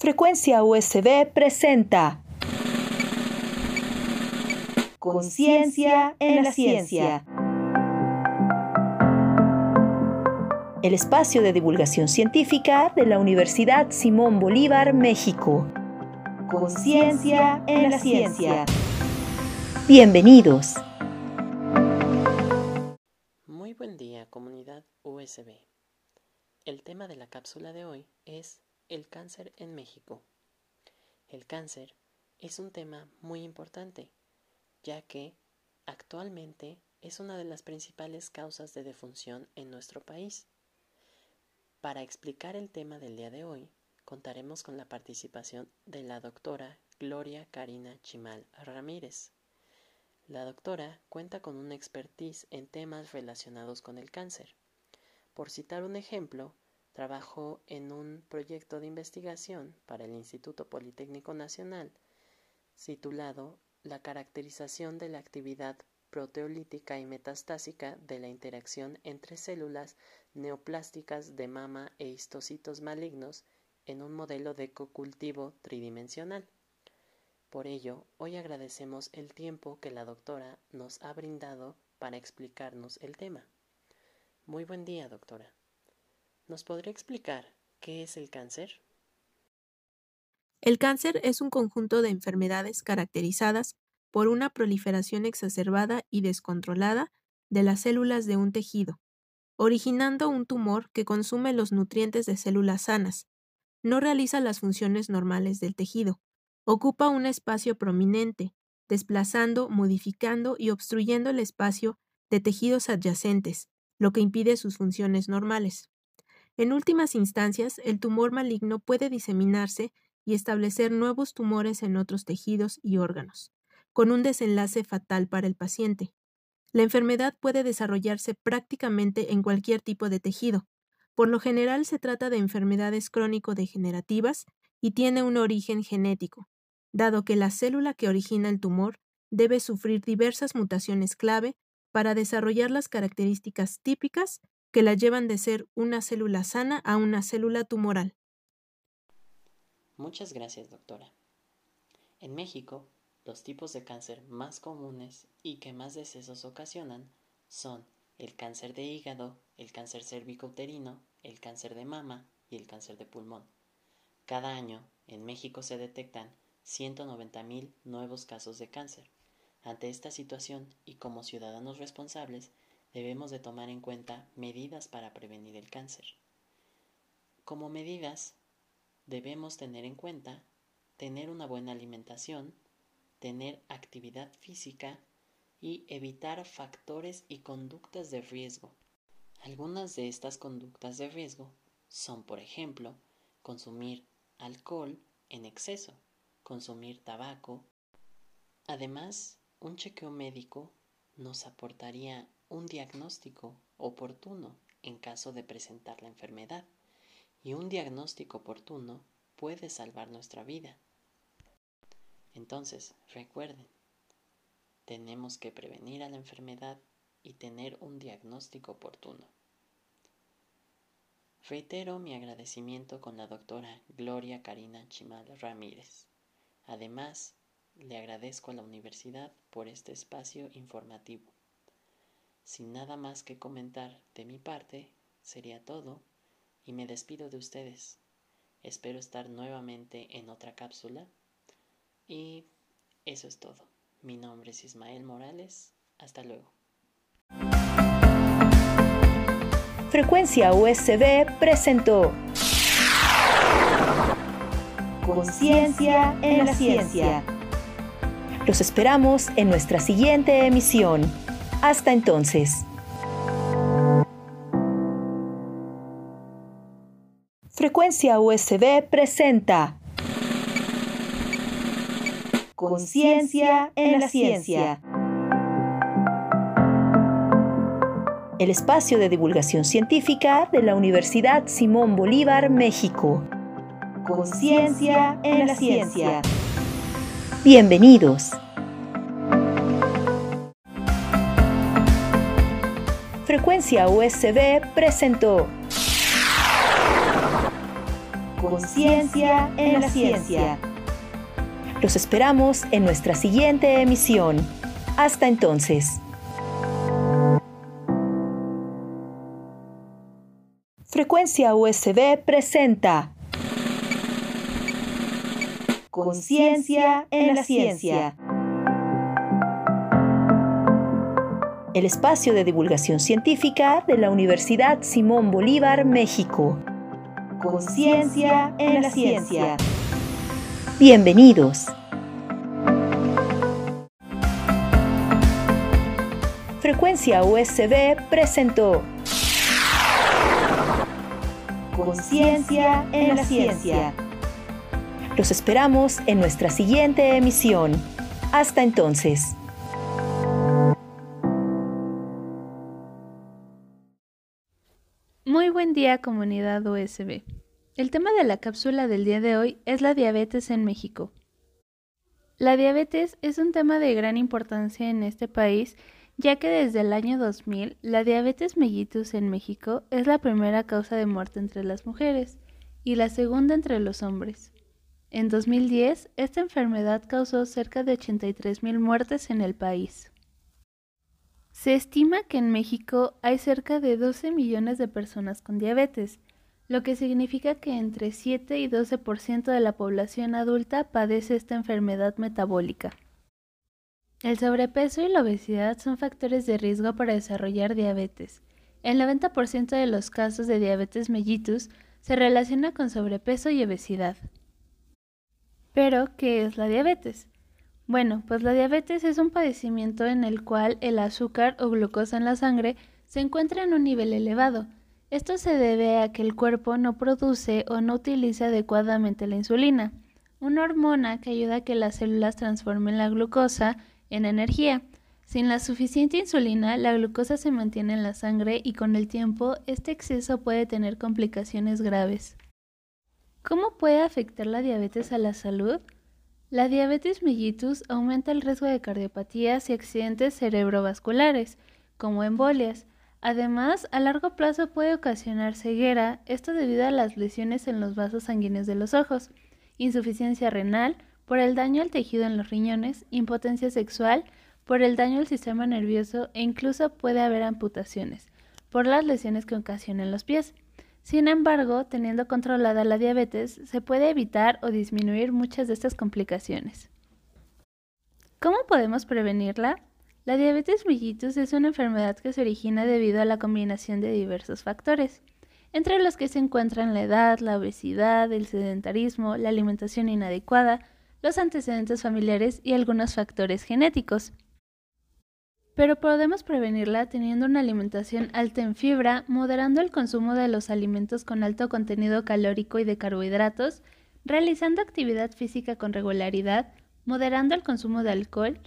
Frecuencia USB presenta Conciencia en la Ciencia. El espacio de divulgación científica de la Universidad Simón Bolívar, México. Conciencia en la Ciencia. Bienvenidos. Muy buen día, comunidad USB. El tema de la cápsula de hoy es el cáncer en México. El cáncer es un tema muy importante, ya que actualmente es una de las principales causas de defunción en nuestro país. Para explicar el tema del día de hoy, contaremos con la participación de la doctora Gloria Karina Chimal Ramírez. La doctora cuenta con una expertise en temas relacionados con el cáncer. Por citar un ejemplo, Trabajó en un proyecto de investigación para el Instituto Politécnico Nacional titulado La caracterización de la actividad proteolítica y metastásica de la interacción entre células neoplásticas de mama e histocitos malignos en un modelo de cocultivo tridimensional. Por ello, hoy agradecemos el tiempo que la doctora nos ha brindado para explicarnos el tema. Muy buen día, doctora. ¿Nos podría explicar qué es el cáncer? El cáncer es un conjunto de enfermedades caracterizadas por una proliferación exacerbada y descontrolada de las células de un tejido, originando un tumor que consume los nutrientes de células sanas, no realiza las funciones normales del tejido, ocupa un espacio prominente, desplazando, modificando y obstruyendo el espacio de tejidos adyacentes, lo que impide sus funciones normales. En últimas instancias, el tumor maligno puede diseminarse y establecer nuevos tumores en otros tejidos y órganos, con un desenlace fatal para el paciente. La enfermedad puede desarrollarse prácticamente en cualquier tipo de tejido. Por lo general se trata de enfermedades crónico-degenerativas y tiene un origen genético, dado que la célula que origina el tumor debe sufrir diversas mutaciones clave para desarrollar las características típicas que la llevan de ser una célula sana a una célula tumoral. Muchas gracias, doctora. En México, los tipos de cáncer más comunes y que más decesos ocasionan son el cáncer de hígado, el cáncer cervicouterino, el cáncer de mama y el cáncer de pulmón. Cada año, en México se detectan 190.000 nuevos casos de cáncer. Ante esta situación y como ciudadanos responsables, debemos de tomar en cuenta medidas para prevenir el cáncer. Como medidas, debemos tener en cuenta tener una buena alimentación, tener actividad física y evitar factores y conductas de riesgo. Algunas de estas conductas de riesgo son, por ejemplo, consumir alcohol en exceso, consumir tabaco. Además, un chequeo médico nos aportaría un diagnóstico oportuno en caso de presentar la enfermedad y un diagnóstico oportuno puede salvar nuestra vida. Entonces, recuerden, tenemos que prevenir a la enfermedad y tener un diagnóstico oportuno. Reitero mi agradecimiento con la doctora Gloria Karina Chimal Ramírez. Además, le agradezco a la universidad por este espacio informativo. Sin nada más que comentar de mi parte, sería todo y me despido de ustedes. Espero estar nuevamente en otra cápsula y eso es todo. Mi nombre es Ismael Morales. Hasta luego. Frecuencia USB presentó Conciencia en la Ciencia. Los esperamos en nuestra siguiente emisión. Hasta entonces. Frecuencia USB presenta Conciencia en la Ciencia. El espacio de divulgación científica de la Universidad Simón Bolívar, México. Conciencia en la Ciencia. Bienvenidos. Frecuencia USB presentó Conciencia en la ciencia. Los esperamos en nuestra siguiente emisión. Hasta entonces. Frecuencia USB presenta Conciencia en la ciencia. El espacio de divulgación científica de la Universidad Simón Bolívar, México. Conciencia en la ciencia. Bienvenidos. Frecuencia USB presentó Conciencia en la ciencia. Los esperamos en nuestra siguiente emisión. Hasta entonces. Muy buen día comunidad USB. El tema de la cápsula del día de hoy es la diabetes en México. La diabetes es un tema de gran importancia en este país ya que desde el año 2000 la diabetes mellitus en México es la primera causa de muerte entre las mujeres y la segunda entre los hombres. En 2010, esta enfermedad causó cerca de 83.000 muertes en el país. Se estima que en México hay cerca de 12 millones de personas con diabetes, lo que significa que entre 7 y 12% de la población adulta padece esta enfermedad metabólica. El sobrepeso y la obesidad son factores de riesgo para desarrollar diabetes. El 90% de los casos de diabetes mellitus se relaciona con sobrepeso y obesidad. Pero, ¿qué es la diabetes? Bueno, pues la diabetes es un padecimiento en el cual el azúcar o glucosa en la sangre se encuentra en un nivel elevado. Esto se debe a que el cuerpo no produce o no utiliza adecuadamente la insulina, una hormona que ayuda a que las células transformen la glucosa en energía. Sin la suficiente insulina, la glucosa se mantiene en la sangre y con el tiempo este exceso puede tener complicaciones graves. ¿Cómo puede afectar la diabetes a la salud? La diabetes mellitus aumenta el riesgo de cardiopatías y accidentes cerebrovasculares, como embolias. Además, a largo plazo puede ocasionar ceguera, esto debido a las lesiones en los vasos sanguíneos de los ojos, insuficiencia renal, por el daño al tejido en los riñones, impotencia sexual, por el daño al sistema nervioso e incluso puede haber amputaciones, por las lesiones que ocasionan los pies. Sin embargo, teniendo controlada la diabetes, se puede evitar o disminuir muchas de estas complicaciones. ¿Cómo podemos prevenirla? La diabetes mellitus es una enfermedad que se origina debido a la combinación de diversos factores, entre los que se encuentran la edad, la obesidad, el sedentarismo, la alimentación inadecuada, los antecedentes familiares y algunos factores genéticos. Pero podemos prevenirla teniendo una alimentación alta en fibra, moderando el consumo de los alimentos con alto contenido calórico y de carbohidratos, realizando actividad física con regularidad, moderando el consumo de alcohol,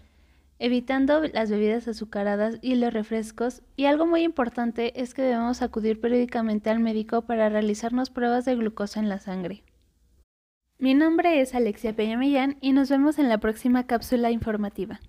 evitando las bebidas azucaradas y los refrescos, y algo muy importante es que debemos acudir periódicamente al médico para realizarnos pruebas de glucosa en la sangre. Mi nombre es Alexia Peña Millán y nos vemos en la próxima cápsula informativa.